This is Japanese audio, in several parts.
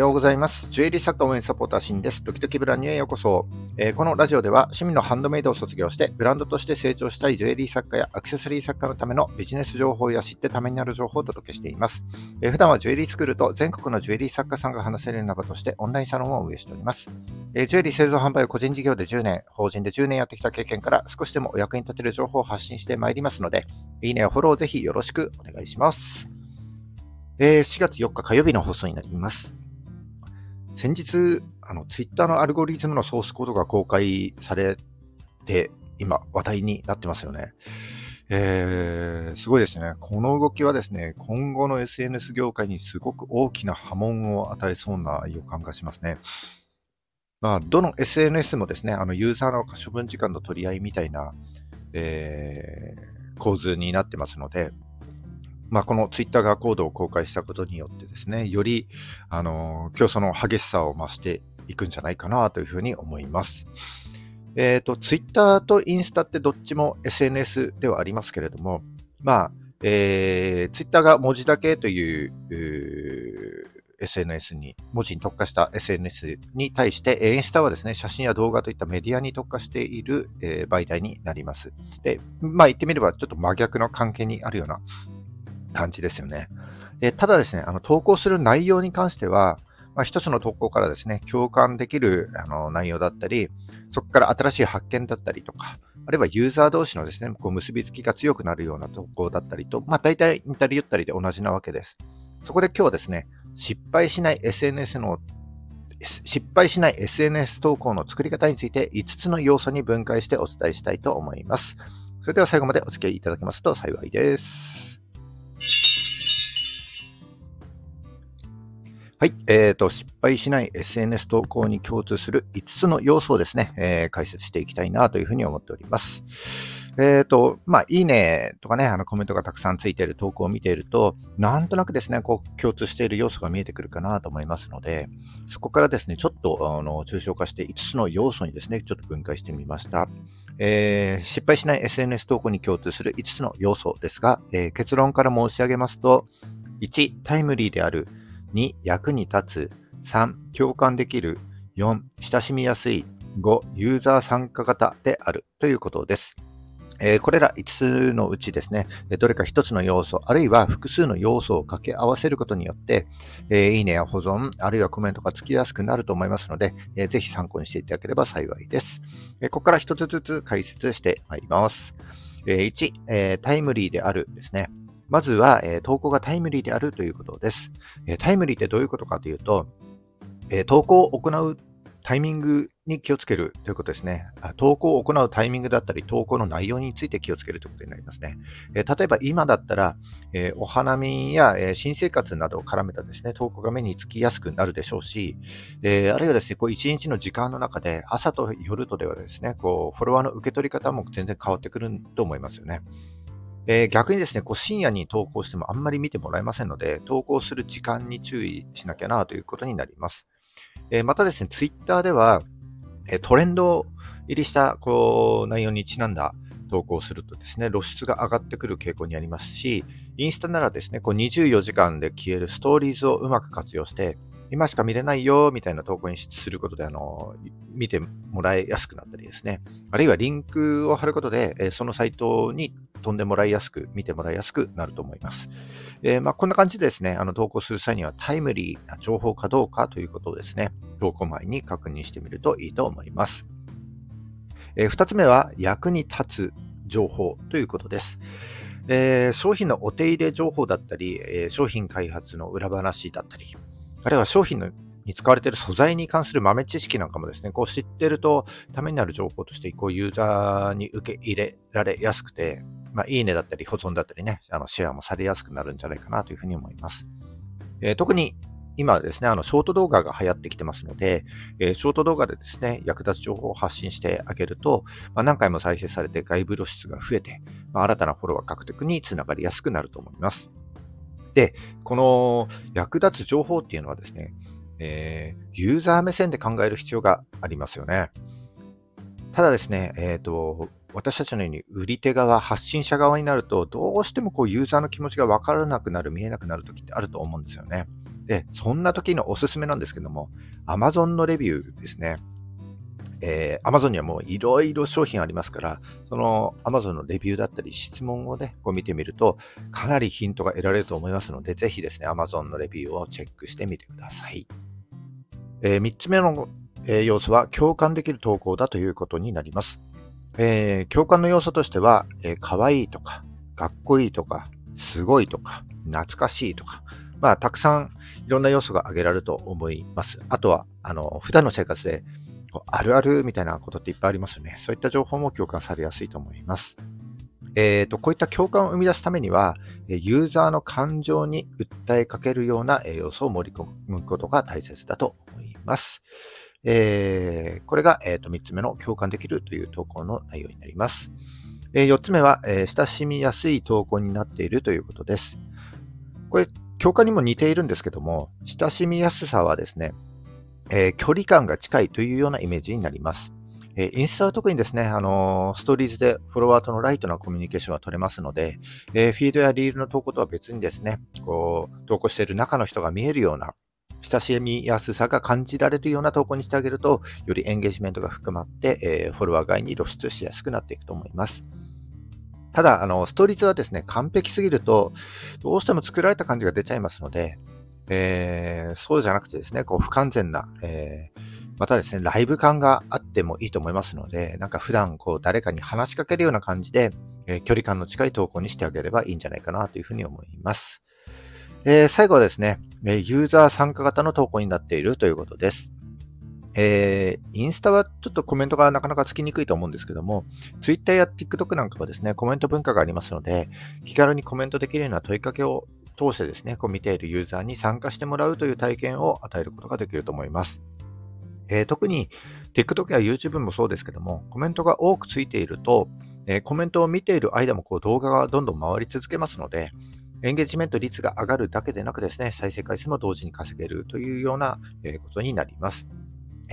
ようございます。ジュエリー作家応援サポーターシンです。時々ブランニューへようこそ、えー、このラジオでは趣味のハンドメイドを卒業してブランドとして成長したいジュエリー作家やアクセサリー作家のためのビジネス情報や知ってためになる情報をお届けしています。えー、普段はジュエリースクールと全国のジュエリー作家さんが話せるような場としてオンラインサロンを運営しております。えー、ジュエリー製造販売を個人事業で10年、法人で10年やってきた経験から少しでもお役に立てる情報を発信してまいりますので、いいねやフォローをぜひよろしくお願いします。えー、4月4日火曜日の放送になります。先日、あの、ツイッターのアルゴリズムのソースコードが公開されて、今、話題になってますよね。えー、すごいですね。この動きはですね、今後の SNS 業界にすごく大きな波紋を与えそうな予感がしますね。まあ、どの SNS もですね、あの、ユーザーの処分時間の取り合いみたいな、えー、構図になってますので、まあ、このツイッターがコードを公開したことによってですね、より、あの、競争の激しさを増していくんじゃないかなというふうに思います。えっ、ー、と、ツイッターとインスタってどっちも SNS ではありますけれども、まあ、えー、ツイッターが文字だけという、SNS に、文字に特化した SNS に対して、インスタはですね、写真や動画といったメディアに特化している、えー、媒体になります。で、まあ言ってみればちょっと真逆の関係にあるような感じですよね。でただですね、あの投稿する内容に関しては、まあ、一つの投稿からですね、共感できるあの内容だったり、そこから新しい発見だったりとか、あるいはユーザー同士のですね、こう結びつきが強くなるような投稿だったりと、まあ大体似たり寄ったりで同じなわけです。そこで今日はですね、失敗しない SNS の失敗しない SNS 投稿の作り方について5つの要素に分解してお伝えしたいと思います。それでは最後までお付き合いいただけますと幸いです。はい。えっ、ー、と、失敗しない SNS 投稿に共通する5つの要素をですね、えー、解説していきたいなというふうに思っております。えっ、ー、と、まあ、いいねとかね、あのコメントがたくさんついている投稿を見ていると、なんとなくですね、こう、共通している要素が見えてくるかなと思いますので、そこからですね、ちょっと、あの、抽象化して5つの要素にですね、ちょっと分解してみました。えー、失敗しない SNS 投稿に共通する5つの要素ですが、え、結論から申し上げますと、1、タイムリーである。2、役に立つ。3、共感できる。4、親しみやすい。5、ユーザー参加型であるということです。え、これら5つのうちですね、どれか1つの要素、あるいは複数の要素を掛け合わせることによって、え、いいねや保存、あるいはコメントがつきやすくなると思いますので、えー、ぜひ参考にしていただければ幸いです。えここから1つずつ解説してまいります。え1、えタイムリーであるですね。まずは、え投稿がタイムリーであるということです。えタイムリーってどういうことかというと、え投稿を行うタイミングに気をつけるということですね。投稿を行うタイミングだったり、投稿の内容について気をつけるということになりますね。え例えば今だったら、えお花見や、え新生活などを絡めたですね、投稿が目につきやすくなるでしょうし、えあるいはですね、こう一日の時間の中で、朝と夜とではですね、こうフォロワーの受け取り方も全然変わってくると思いますよね。えー、逆にですね、こう深夜に投稿してもあんまり見てもらえませんので、投稿する時間に注意しなきゃなということになります。えー、またですね、ツイッターでは、えトレンド入りしたこう内容にちなんだ投稿するとですね、露出が上がってくる傾向にありますし、インスタならですね、こう24時間で消えるストーリーズをうまく活用して、今しか見れないよ、みたいな投稿にすることで、あの、見てもらいやすくなったりですね。あるいはリンクを貼ることで、そのサイトに飛んでもらいやすく、見てもらいやすくなると思います。えー、まあ、こんな感じでですね、あの、投稿する際にはタイムリーな情報かどうかということをですね、投稿前に確認してみるといいと思います。えー、二つ目は、役に立つ情報ということです。えー、商品のお手入れ情報だったり、えー、商品開発の裏話だったり、あるいは商品のに使われている素材に関する豆知識なんかもですね、こう知ってるとためになる情報として、こうユーザーに受け入れられやすくて、まあ、いいねだったり保存だったりね、あのシェアもされやすくなるんじゃないかなというふうに思います。えー、特に今はですね、あの、ショート動画が流行ってきてますので、えー、ショート動画でですね、役立つ情報を発信してあげると、まあ、何回も再生されて外部露出が増えて、まあ、新たなフォロワー獲得につながりやすくなると思います。で、この役立つ情報っていうのはですね、えー、ユーザー目線で考える必要がありますよね。ただですね、えっ、ー、と、私たちのように売り手側、発信者側になると、どうしてもこうユーザーの気持ちが分からなくなる、見えなくなるときってあると思うんですよね。で、そんな時のおすすめなんですけども、Amazon のレビューですね。えー、Amazon にはもういろいろ商品ありますから、その Amazon のレビューだったり質問をね、こう見てみると、かなりヒントが得られると思いますので、ぜひですね、Amazon のレビューをチェックしてみてください。えー、3つ目の、えー、要素は共感できる投稿だということになります。えー、共感の要素としては、えー、可愛いとか、かっこいいとか、すごいとか、懐かしいとか、まあ、たくさんいろんな要素が挙げられると思います。あとは、あの、普段の生活であるあるみたいなことっていっぱいありますよね。そういった情報も共感されやすいと思います。えーと、こういった共感を生み出すためには、ユーザーの感情に訴えかけるような要素を盛り込むことが大切だと思います。えー、これが、えーと、3つ目の共感できるという投稿の内容になります。えー、4つ目は、えー、親しみやすい投稿になっているということです。これ、共感にも似ているんですけども、親しみやすさはですね、えー、距離感が近いというようなイメージになります。えー、インスタは特にですね、あのー、ストーリーズでフォロワーとのライトなコミュニケーションが取れますので、えー、フィードやリールの投稿とは別にですね、こう、投稿している中の人が見えるような、親しみやすさが感じられるような投稿にしてあげると、よりエンゲージメントが含まって、えフォロワー外に露出しやすくなっていくと思います。ただ、あの、ストーリーズはですね、完璧すぎると、どうしても作られた感じが出ちゃいますので、えー、そうじゃなくてですね、こう不完全な、えー、またですね、ライブ感があってもいいと思いますので、なんか普段こう誰かに話しかけるような感じで、えー、距離感の近い投稿にしてあげればいいんじゃないかなというふうに思います。えー、最後はですね、えユーザー参加型の投稿になっているということです。えー、インスタはちょっとコメントがなかなかつきにくいと思うんですけども、Twitter や TikTok なんかはですね、コメント文化がありますので、気軽にコメントできるような問いかけを通してですね、こう見ているユーザーに参加してもらうという体験を与えることができると思います。えー、特に TikTok や YouTube もそうですけども、コメントが多くついていると、えー、コメントを見ている間もこう動画がどんどん回り続けますので、エンゲージメント率が上がるだけでなくですね、再生回数も同時に稼げるというようなことになります。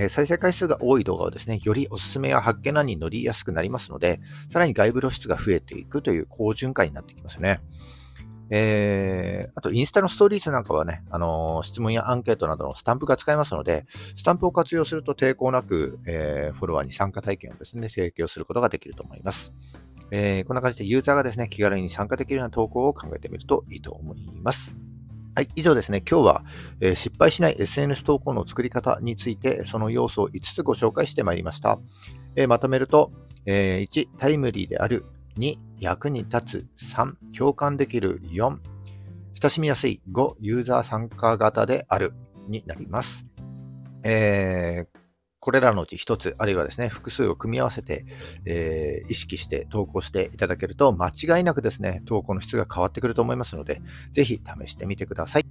再生回数が多い動画はですね、よりおすすめや発見欄に乗りやすくなりますので、さらに外部露出が増えていくという好循環になってきますよね。えー、あと、インスタのストーリーズなんかはね、あのー、質問やアンケートなどのスタンプが使えますので、スタンプを活用すると抵抗なく、えー、フォロワーに参加体験をですね、提供することができると思います。えー、こんな感じでユーザーがですね、気軽に参加できるような投稿を考えてみるといいと思います。はい、以上ですね。今日は、えー、失敗しない SNS 投稿の作り方について、その要素を5つご紹介してまいりました。えー、まとめると、えー、1、タイムリーである。2、役に立つ。3、共感できる。4、親しみやすい。5、ユーザー参加型である。になります。えー、これらのうち一つ、あるいはですね、複数を組み合わせて、えー、意識して投稿していただけると、間違いなくですね、投稿の質が変わってくると思いますので、ぜひ試してみてください。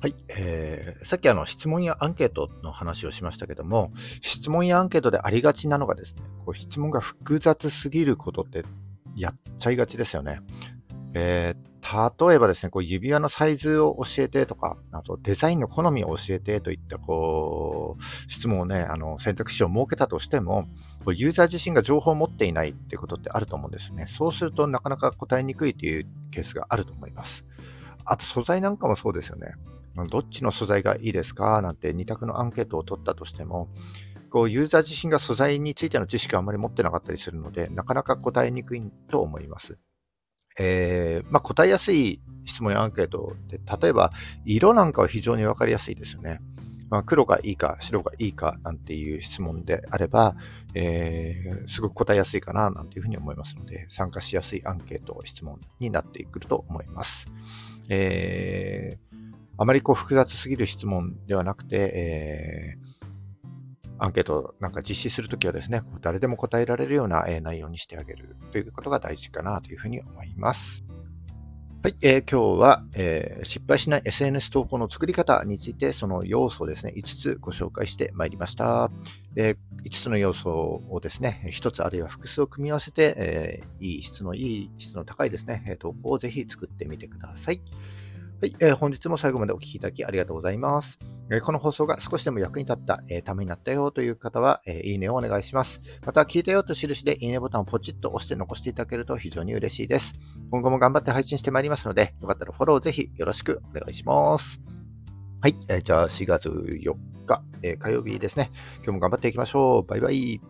はい。えー、さっきあの質問やアンケートの話をしましたけども、質問やアンケートでありがちなのがですね、こう質問が複雑すぎることってやっちゃいがちですよね。えー、例えばですね、こう指輪のサイズを教えてとか、あとデザインの好みを教えてといったこう質問をね、あの選択肢を設けたとしても、こうユーザー自身が情報を持っていないっていうことってあると思うんですよね。そうするとなかなか答えにくいというケースがあると思います。あと素材なんかもそうですよね。どっちの素材がいいですか？なんて2択のアンケートを取ったとしても、こうユーザー自身が素材についての知識をあまり持ってなかったりするので、なかなか答えにくいと思います。えー、まあ、答えやすい質問やアンケートで、例えば色なんかは非常にわかりやすいですよね。まあ、黒がいいか白がいいかなんていう質問であれば、えー、すごく答えやすいかななんていうふうに思いますので、参加しやすいアンケート、質問になってくると思います。えーあまりこう複雑すぎる質問ではなくて、えー、アンケートなんか実施するときはですね、誰でも答えられるような内容にしてあげるということが大事かなというふうに思います。はい、えー、今日は、えー、失敗しない SNS 投稿の作り方について、その要素をですね、5つご紹介してまいりました。えー、5つの要素をですね、1つあるいは複数を組み合わせて、えー、いい質のいい質の高いですね、投稿をぜひ作ってみてください。はい、えー、本日も最後までお聞きいただきありがとうございます。この放送が少しでも役に立った、えー、ためになったよという方は、えいいねをお願いします。また、聞いたよと印でいいねボタンをポチッと押して残していただけると非常に嬉しいです。今後も頑張って配信してまいりますので、よかったらフォローぜひよろしくお願いします。はい、えじゃあ4月4日、え火曜日ですね。今日も頑張っていきましょう。バイバイ。